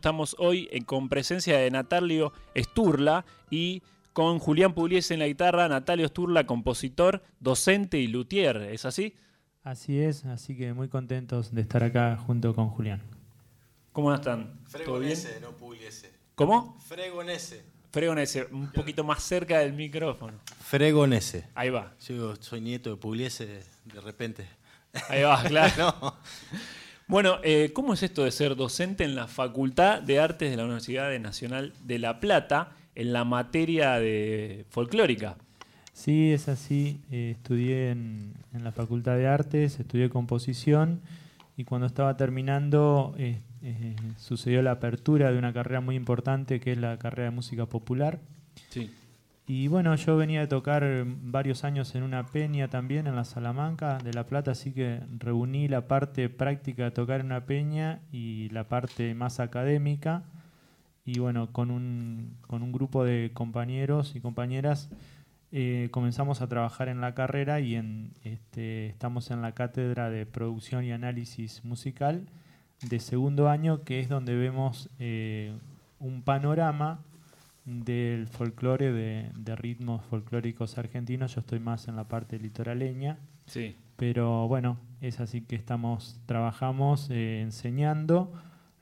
Estamos hoy en- con presencia de Natalio Sturla y con Julián Pugliese en la guitarra, Natalio Sturla, compositor, docente y luthier, ¿es así? Así es, así que muy contentos de estar acá junto con Julián. ¿Cómo están? Fregonese, no Pugliese. ¿Cómo? Fregonese. Fregonese, un poquito más cerca del micrófono. Fregonese. Ahí va, Yo soy nieto de Pugliese de, de repente. ahí va, claro. No. Bueno, eh, ¿cómo es esto de ser docente en la Facultad de Artes de la Universidad Nacional de La Plata en la materia de folclórica? Sí, es así. eh, estudié en, en la Facultad de Artes, estudié composición y cuando estaba terminando eh, eh, sucedió la apertura de una carrera muy importante que es la carrera de música popular. Sí. Y bueno, yo venía de tocar varios años en una peña también en la Salamanca de La Plata, así que reuní la parte práctica de tocar en una peña y la parte más académica. Y bueno, con un, con un grupo de compañeros y compañeras eh, comenzamos a trabajar en la carrera y en, este, estamos en la cátedra de producción y análisis musical de segundo año, que es donde vemos eh, un panorama del folclore, de, de ritmos folclóricos argentinos. Yo estoy más en la parte litoraleña, Sí. pero bueno, es así que estamos, trabajamos eh, enseñando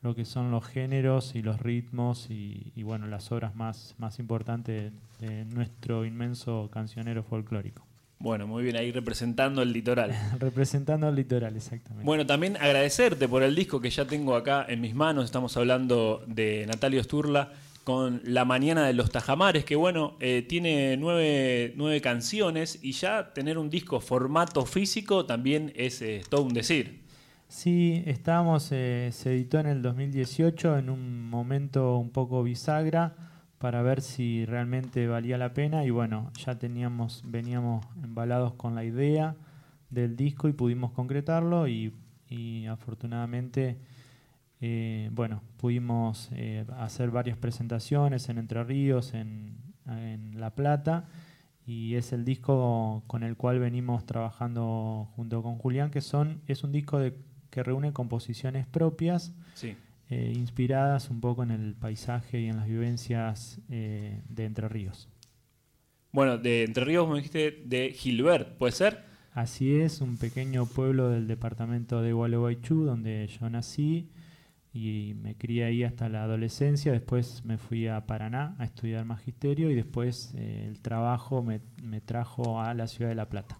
lo que son los géneros y los ritmos y, y, bueno, las obras más, más importantes de, de nuestro inmenso cancionero folclórico. Bueno, muy bien, ahí representando el litoral. Representando al litoral, exactamente. Bueno, también agradecerte por el disco que ya tengo acá en mis manos. Estamos hablando de Natalio Sturla con La Mañana de los Tajamares, que bueno, eh, tiene nueve, nueve canciones y ya tener un disco formato físico también es eh, todo un decir. Sí, estábamos, eh, se editó en el 2018 en un momento un poco bisagra para ver si realmente valía la pena y bueno, ya teníamos, veníamos embalados con la idea del disco y pudimos concretarlo y, y afortunadamente, eh, bueno, pudimos eh, hacer varias presentaciones en Entre Ríos, en, en La Plata y es el disco con el cual venimos trabajando junto con Julián, que son, es un disco de, que reúne composiciones propias Sí. eh, inspiradas un poco en el paisaje y en las vivencias de Entre Ríos. Bueno, de Entre Ríos me dijiste de Gilbert, ¿puede ser? Así es, un pequeño pueblo del departamento de Gualeguaychú, donde yo nací y me crié ahí hasta la adolescencia. Después me fui a Paraná a estudiar magisterio y después eh, el trabajo me, me trajo a la ciudad de La Plata.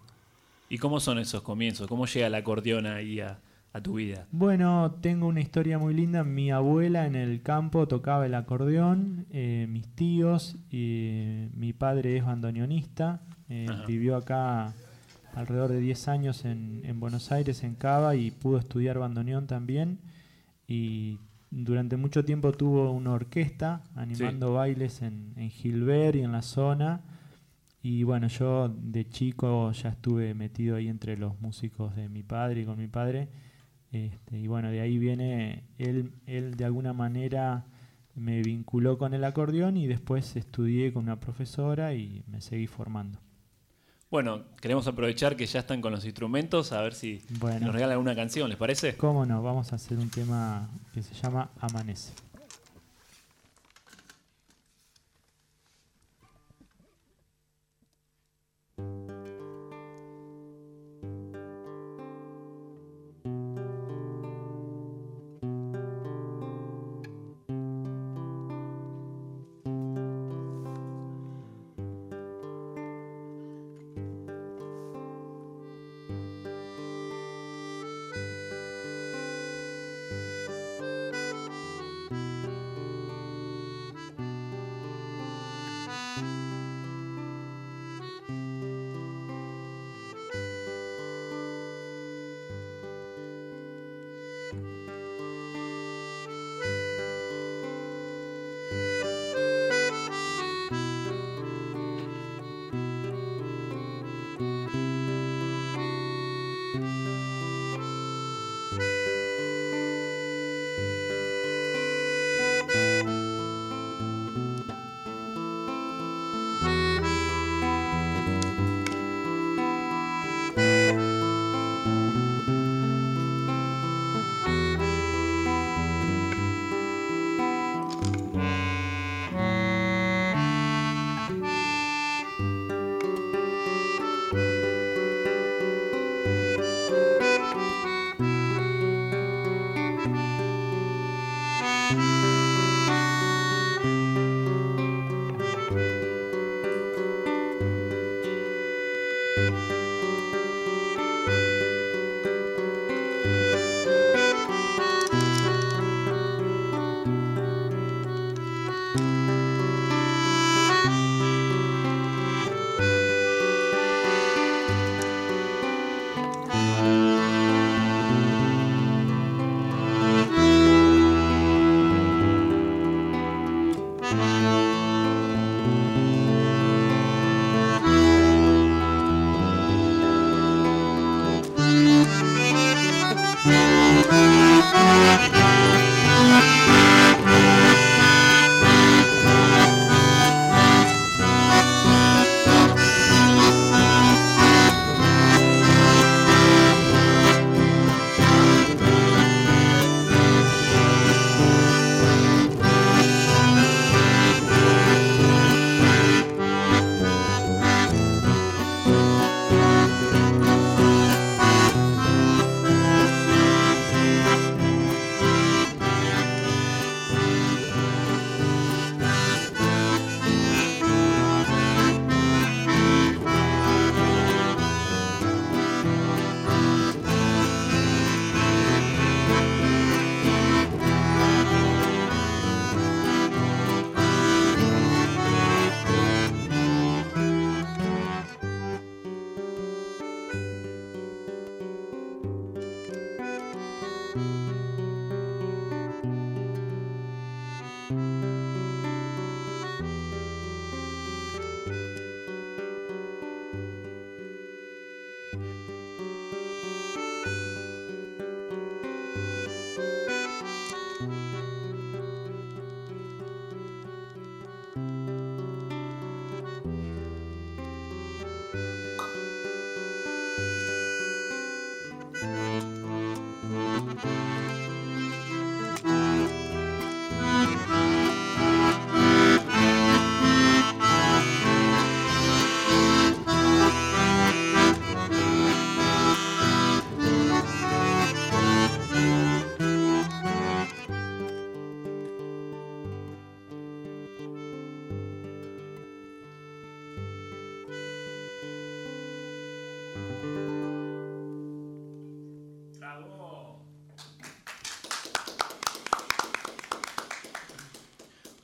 ¿Y cómo son esos comienzos? ¿Cómo llega el acordeón ahí a, a tu vida? Bueno, tengo una historia muy linda. Mi abuela en el campo tocaba el acordeón, eh, mis tíos, y mi padre es bandoneonista, eh, vivió acá alrededor de 10 años en, en Buenos Aires, en Cava, y pudo estudiar bandoneón también. Y durante mucho tiempo tuvo una orquesta animando bailes en, en Gilbert y en la zona. Y bueno, yo de chico ya estuve metido ahí entre los músicos de mi padre y con mi padre. Este, y bueno, de ahí viene, él, él de alguna manera me vinculó con el acordeón y después estudié con una profesora y me seguí formando. Bueno, queremos aprovechar que ya están con los instrumentos, a ver si Bueno. nos regalan una canción, ¿les parece? ¿Cómo no? Vamos a hacer un tema que se llama Amanece. Amanece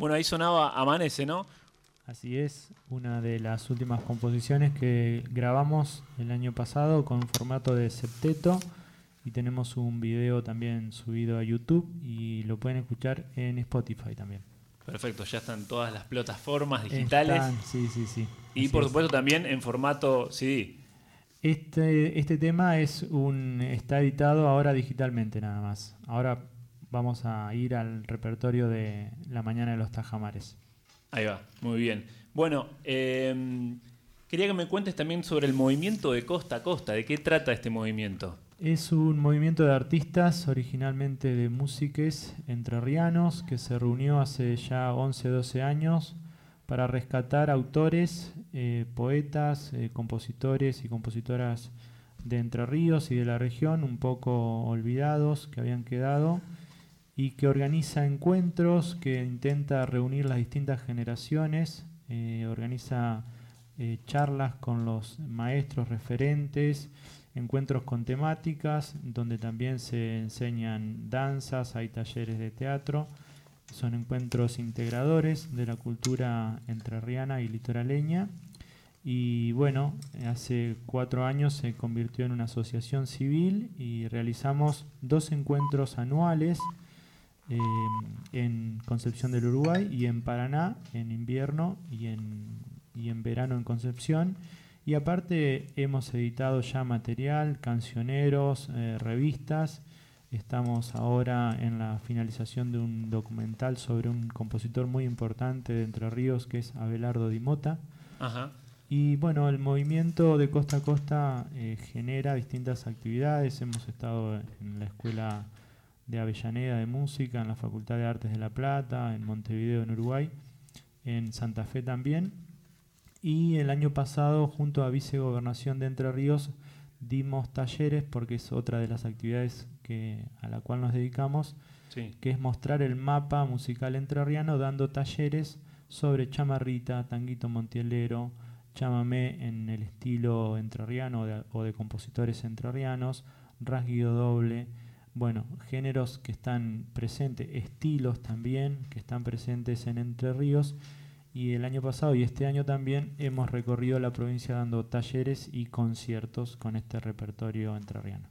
Bueno, ahí sonaba Amanece, ¿no? Así es, una de las últimas composiciones que grabamos el año pasado con formato de septeto y tenemos un video también subido a YouTube y lo pueden escuchar en Spotify también. Perfecto, ya están todas las plataformas digitales. Están, sí, sí, sí. Y Así por es. supuesto también en formato CD. Este, este tema es un, está editado ahora digitalmente nada más. Ahora vamos a ir al repertorio de La Mañana de los Tajamares. Ahí va, muy bien. Bueno, eh, quería que me cuentes también sobre el movimiento de costa a costa. ¿De qué trata este movimiento? Es un movimiento de artistas originalmente de músiques entrerrianos que se reunió hace ya 11, 12 años para rescatar autores, eh, poetas, eh, compositores y compositoras de Entre Ríos y de la región, un poco olvidados que habían quedado, y que organiza encuentros, que intenta reunir las distintas generaciones, eh, organiza eh, charlas con los maestros referentes, encuentros con temáticas, donde también se enseñan danzas, hay talleres de teatro, son encuentros integradores de la cultura entrerriana y litoraleña. Y bueno, hace cuatro años se convirtió en una asociación civil y realizamos dos encuentros anuales eh, en Concepción del Uruguay y en Paraná en invierno y en, y en verano en Concepción. Y aparte hemos editado ya material, cancioneros, eh, revistas. Estamos ahora en la finalización de un documental sobre un compositor muy importante de Entre Ríos que es Abelardo Di Mota. Ajá. Y bueno, el movimiento de costa a costa eh, genera distintas actividades. Hemos estado en la escuela de Avellaneda de Música, en la Facultad de Artes de La Plata, en Montevideo, en Uruguay, en Santa Fe también. Y el año pasado, junto a Vicegobernación de Entre Ríos, dimos talleres, porque es otra de las actividades que, a la cual nos dedicamos, Sí. que es mostrar el mapa musical entrerriano dando talleres sobre chamarrita, tanguito montielero, chamamé en el estilo entrerriano o de, o de compositores entrerrianos, rasguido doble, bueno, géneros que están presentes, estilos también que están presentes en Entre Ríos. Y el año pasado y este año también hemos recorrido la provincia dando talleres y conciertos con este repertorio entrerriano.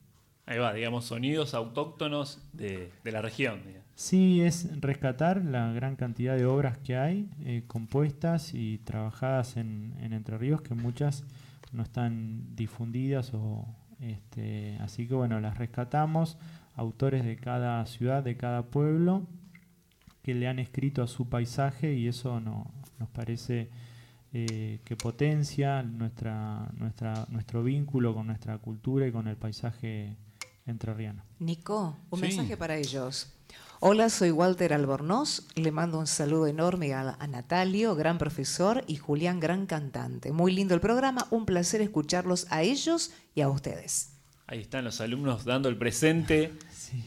Ahí va, digamos, sonidos autóctonos de, de la región. digamos. Sí, es rescatar la gran cantidad de obras que hay eh, compuestas y trabajadas en, en Entre Ríos, que muchas no están difundidas o este, así que bueno, las rescatamos, autores de cada ciudad, de cada pueblo, que le han escrito a su paisaje y eso no, nos parece eh, que potencia nuestra, nuestra, nuestro vínculo con nuestra cultura y con el paisaje entrerriano. Nico, un Sí. mensaje para ellos. Hola, soy Walter Albornoz. Le mando un saludo enorme a, a Natalio, gran profesor, y Julián, gran cantante. Muy lindo el programa. Un placer escucharlos a ellos y a ustedes. Ahí están los alumnos dando el presente Sí.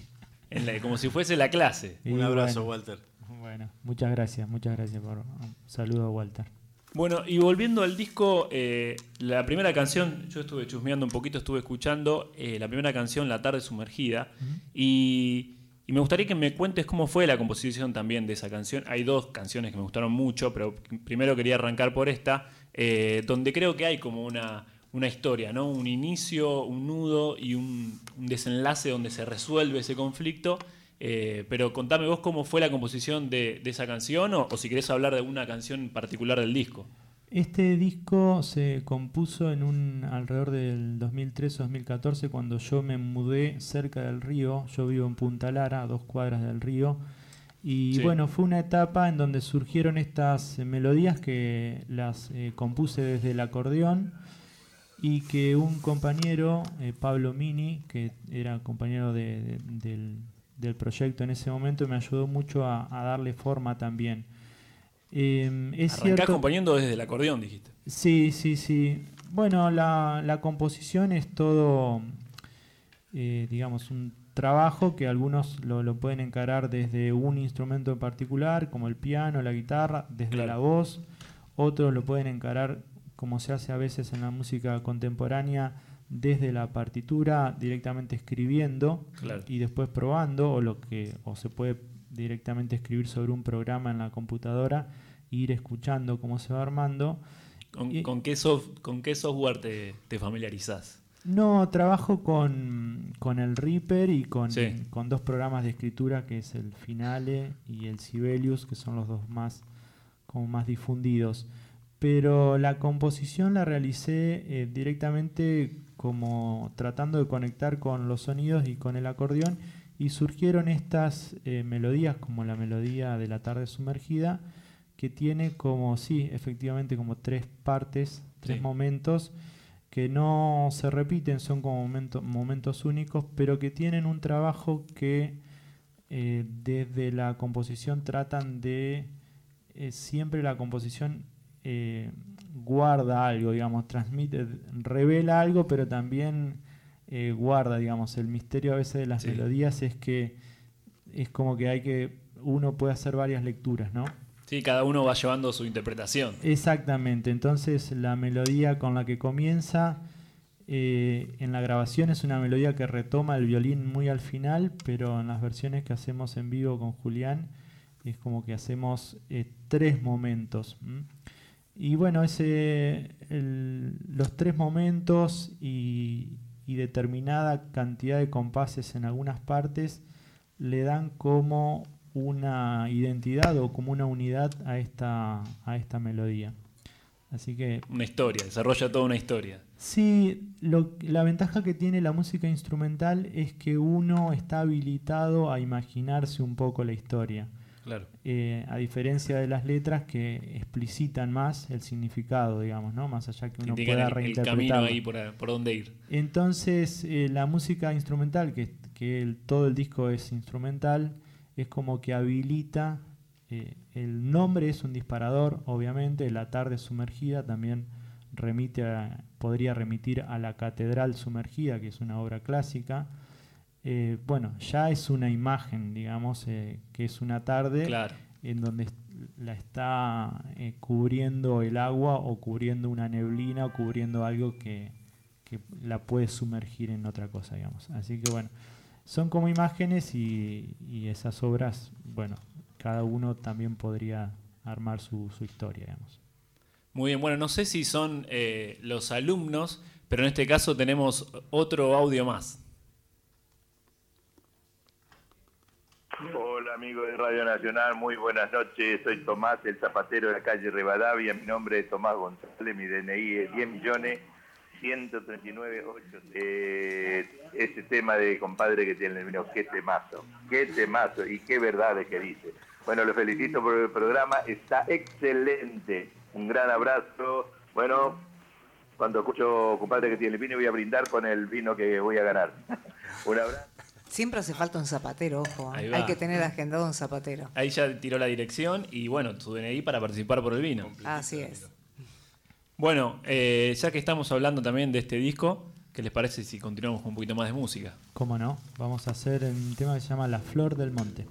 en la- como si fuese la clase. Y Un abrazo, bueno, Walter. Bueno, muchas gracias, muchas gracias por un saludo, Walter. Bueno, y volviendo al disco, eh, la primera canción, yo estuve chusmeando un poquito, estuve escuchando eh, la primera canción, La tarde sumergida, y, y me gustaría que me cuentes cómo fue la composición también de esa canción. Hay dos canciones que me gustaron mucho, pero primero quería arrancar por esta, eh, donde creo que hay como una, una historia, ¿no? Un inicio, un nudo y un, un desenlace donde se resuelve ese conflicto. Eh, pero contame vos cómo fue la composición de, de esa canción o, o si querés hablar de una canción particular del disco. Este disco se compuso en un alrededor del 2013-2014 cuando yo me mudé cerca del río. Yo vivo en Punta Lara, a dos cuadras del río. Y Sí. bueno, fue una etapa en donde surgieron estas melodías que las eh, compuse desde el acordeón y que un compañero, eh, Pablo Mini, que era compañero de- de- del, del proyecto en ese momento, me ayudó mucho a, a darle forma también. Eh, es cierto- acompañando desde el acordeón, dijiste. Sí, sí, sí. Bueno, la, la composición es todo, eh, digamos, un trabajo que algunos lo, lo pueden encarar desde un instrumento en particular, como el piano, la guitarra, desde Claro. la voz. Otros lo pueden encarar, como se hace a veces en la música contemporánea, desde la partitura, directamente escribiendo Claro. y después probando, o lo que, o se puede directamente escribir sobre un programa en la computadora, e ir escuchando cómo se va armando. ¿Con, Y- con qué, con qué software te, te familiarizás? No, trabajo con, con el Reaper y con, Sí. con dos programas de escritura que es el Finale y el Sibelius, que son los dos más, como más difundidos. Pero la composición la realicé eh, directamente como tratando de conectar con los sonidos y con el acordeón y surgieron estas eh, melodías como la melodía de la tarde sumergida que tiene como, sí, efectivamente como tres partes, tres Sí. momentos que no se repiten, son como momento- momentos únicos, pero que tienen un trabajo que eh, desde la composición tratan de, eh, siempre la composición eh, guarda algo, digamos, transmite, revela algo, pero también eh, guarda, digamos, el misterio a veces de las Sí. melodías es que es como que hay que, uno puede hacer varias lecturas, ¿no? Sí, cada uno va llevando su interpretación. Exactamente, entonces la melodía con la que comienza eh, en la grabación es una melodía que retoma el violín muy al final, pero en las versiones que hacemos en vivo con Julián es como que hacemos eh, tres momentos. Y bueno, ese, el- los tres momentos y, y determinada cantidad de compases en algunas partes le dan como una identidad o como una unidad a esta, a esta melodía. Así que Una historia, desarrolla toda una historia. sí, lo- la ventaja que tiene la música instrumental es que uno está habilitado a imaginarse un poco la historia. Claro. Eh, a diferencia de las letras que explicitan más el significado, digamos, ¿no? Más allá que uno pueda el, el camino ahí por, por dónde ir. Entonces, eh, la música instrumental, que, que el- todo el disco es instrumental, es como que habilita. eh, el nombre es un disparador, obviamente. La tarde sumergida también remite a- podría remitir a la Catedral Sumergida, que es una obra clásica. Eh, bueno, ya es una imagen, digamos, eh, que es una tarde Claro. en donde la está eh, cubriendo el agua o cubriendo una neblina o cubriendo algo que, que la puede sumergir en otra cosa, digamos. Así que bueno, son como imágenes y, y esas obras, bueno, cada uno también podría armar su, su historia, digamos. Muy bien, bueno, no sé si son eh, los alumnos, pero en este caso tenemos otro audio más. Hola amigos de Radio Nacional, muy buenas noches. Soy Tomás, el zapatero de la calle Rivadavia. Mi nombre es Tomás González, mi DNI es 10 millones 139 eh, Ese tema de compadre que tiene el vino, qué temazo, qué temazo y qué verdades que dice. Bueno, lo felicito por el programa, está excelente. Un gran abrazo. Bueno, cuando escucho compadre que tiene el vino voy a brindar con el vino que voy a ganar. Un abrazo. Siempre hace falta un zapatero, ojo. ¿eh? Hay que tener agendado un zapatero. Ahí ya tiró la dirección y bueno, su DNI para participar por el vino. Así es. Bueno, eh, ya que estamos hablando también de este disco, ¿qué les parece si continuamos con un poquito más de música? ¿Cómo no? Vamos a hacer un tema que se llama La Flor del Monte.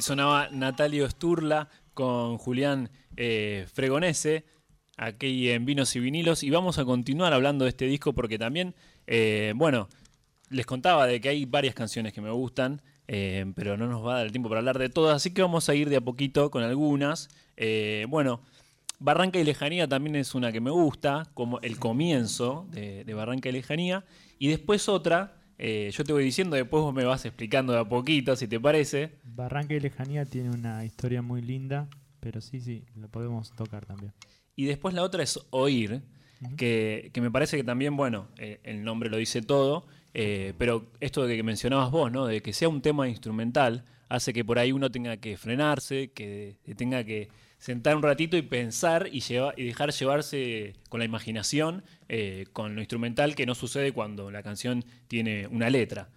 Sonaba Natalio Sturla con Julián eh, Fregonese, aquí en Vinos y Vinilos. Y vamos a continuar hablando de este disco porque también, eh, bueno, les contaba de que hay varias canciones que me gustan, eh, pero no nos va a dar el tiempo para hablar de todas, así que vamos a ir de a poquito con algunas. Bueno, Barranca y Lejanía también es una que me gusta, como el comienzo de Barranca y Lejanía. Y después otra, eh, yo te voy diciendo, después vos me vas explicando de a poquito, si te parece. Barranca y Lejanía tiene una historia muy linda, pero sí, sí, lo podemos tocar también. Y después la otra es Oír, que, que me parece que también, bueno, eh, el nombre lo dice todo, eh, pero esto de que mencionabas vos, ¿no? De que sea un tema instrumental, hace que por ahí uno tenga que frenarse, que tenga que sentar un ratito y pensar y, lleva- y dejar llevarse con la imaginación, eh, con lo instrumental, que no sucede cuando la canción tiene una letra.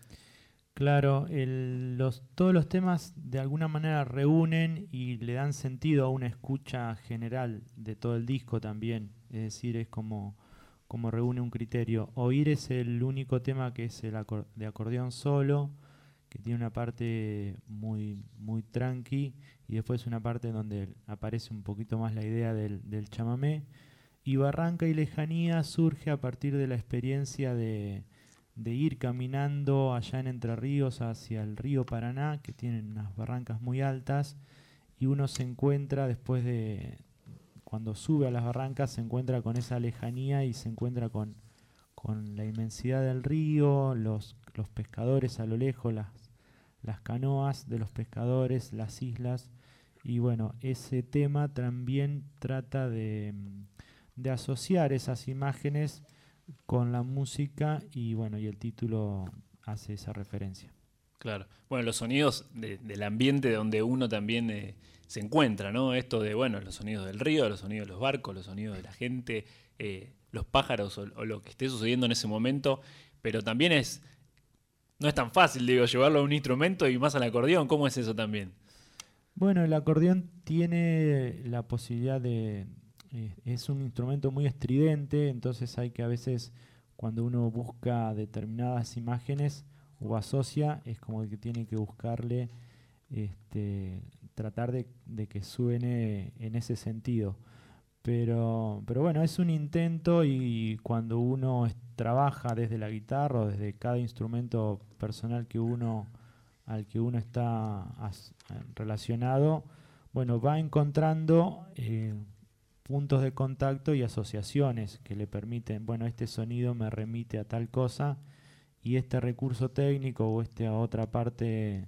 Claro, el- los, todos los temas de alguna manera reúnen y le dan sentido a una escucha general de todo el disco también. Es decir, es como, como reúne un criterio. Oír es el único tema que es el acor- de acordeón solo, que tiene una parte muy, muy tranqui y después una parte donde aparece un poquito más la idea del, del chamamé. Y Barranca y Lejanía surge a partir de la experiencia de, ir caminando allá en Entre Ríos hacia el río Paraná, que tienen unas barrancas muy altas, y uno se encuentra después de, cuando sube a las barrancas, se encuentra con esa lejanía y se encuentra con, la inmensidad del río, los, pescadores a lo lejos, las canoas de los pescadores, las islas. Y bueno, ese tema también trata de, mm, de asociar esas imágenes con la música y bueno, y el título hace esa referencia. Claro. Bueno, los sonidos de- del ambiente donde uno también eh, se encuentra, ¿no? Esto de, bueno, los sonidos del río, los sonidos de los barcos, los sonidos de la gente, eh, los pájaros o, o lo que esté sucediendo en ese momento, pero también es, no es tan fácil, digo, llevarlo a un instrumento y más al acordeón, ¿cómo es eso también? Bueno, el acordeón tiene la posibilidad de... eh, es un instrumento muy estridente, entonces hay que a veces cuando uno busca determinadas imágenes o asocia, es como que tiene que buscarle, este, tratar de, de que suene en ese sentido. Pero, pero bueno, es un intento y cuando uno trabaja desde la guitarra o desde cada instrumento personal que uno al que uno está relacionado, bueno, va encontrando eh, puntos de contacto y asociaciones que le permiten, bueno, este sonido me remite a tal cosa y este recurso técnico o esta otra parte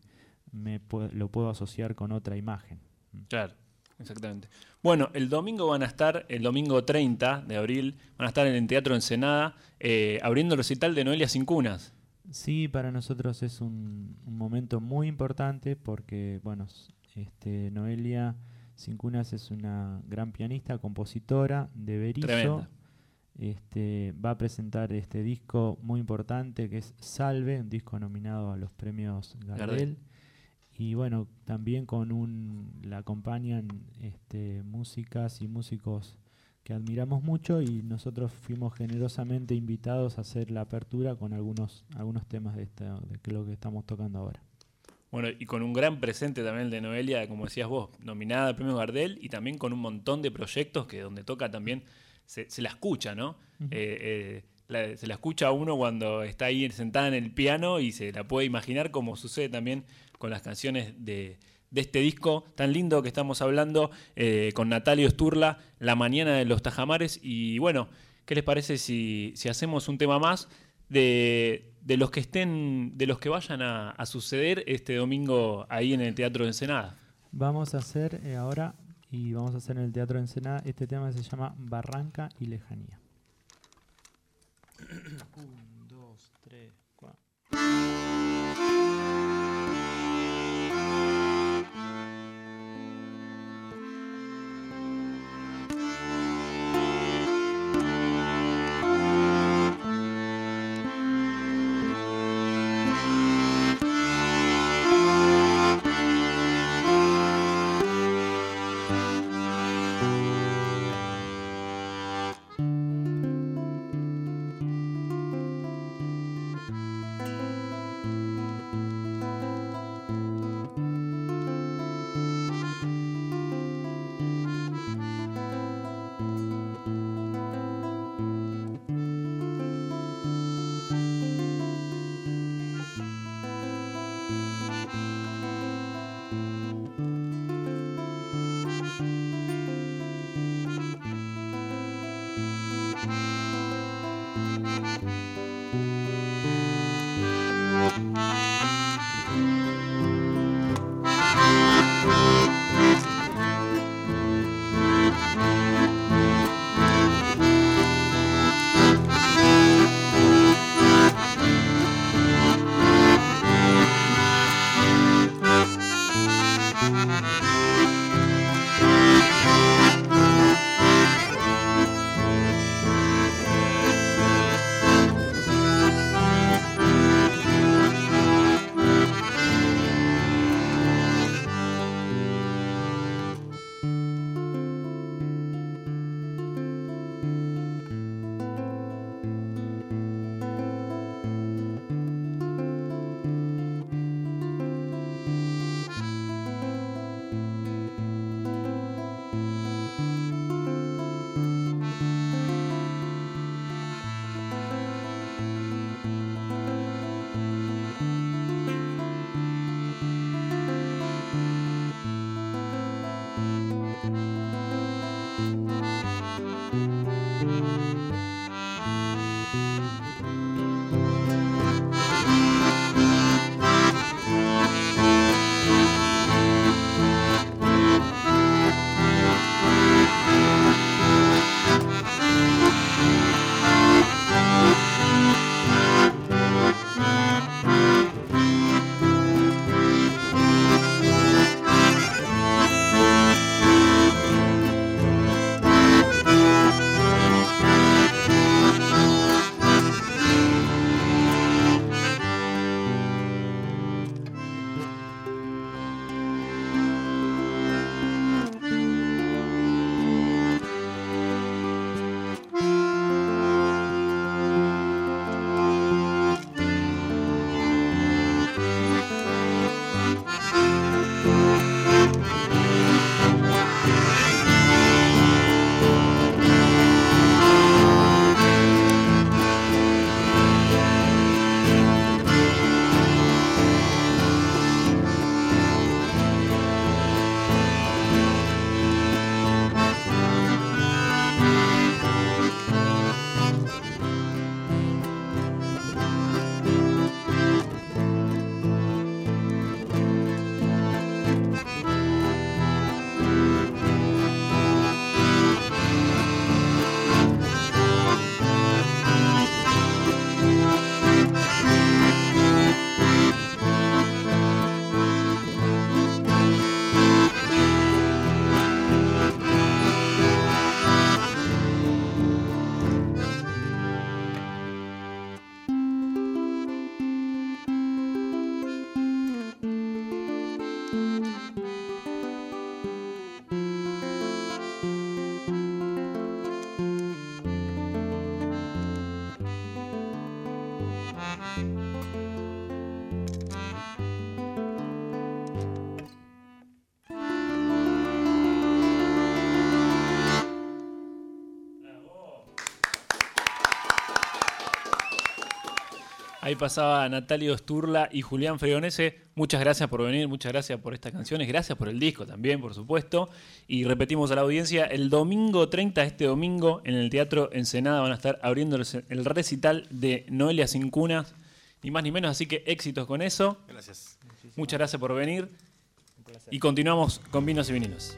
me lo puedo asociar con otra imagen. Claro, exactamente. Bueno, el domingo van a estar, el domingo 30 de abril, van a estar en el Teatro Ensenada eh, abriendo el recital de Noelia Sin Cunas. Sí, para nosotros es un, un momento muy importante porque, bueno, este, Noelia Cincunas es una gran pianista, compositora de Berizo. Tremenda. Este, va a presentar este disco muy importante que es Salve, un disco nominado a los premios Gardel. Gardel. Y bueno, también con un la acompañan este, músicas y músicos que admiramos mucho y nosotros fuimos generosamente invitados a hacer la apertura con algunos algunos temas de, esta, de lo que estamos tocando ahora. Bueno, y con un gran presente también el de Noelia, como decías vos, nominada al premio Gardel y también con un montón de proyectos que donde toca también se, se la escucha, ¿no? Eh, eh, la- se la escucha a uno cuando está ahí sentada en el piano y se la puede imaginar como sucede también con las canciones de, de este disco tan lindo que estamos hablando eh, con Natalio Sturla, La Mañana de los Tajamares. Y bueno, ¿qué les parece si, si hacemos un tema más de, de los que estén, de los que vayan a, a suceder este domingo ahí en el Teatro de Ensenada? Vamos a hacer eh, ahora y vamos a hacer en el Teatro de Ensenada este tema que se llama Barranca y Lejanía. Un, dos, tres, cuatro. Ahí pasaba Natalio Sturla y Julián Fregonese. Muchas gracias por venir, muchas gracias por estas canciones, gracias por el disco también, por supuesto. Y repetimos a la audiencia, el domingo 30, este domingo, en el Teatro Ensenada van a estar abriendo el recital de Noelia Cincunas ni más ni menos, así que éxitos con eso. Gracias. Muchas gracias por venir. Y continuamos con vinos y vinilos.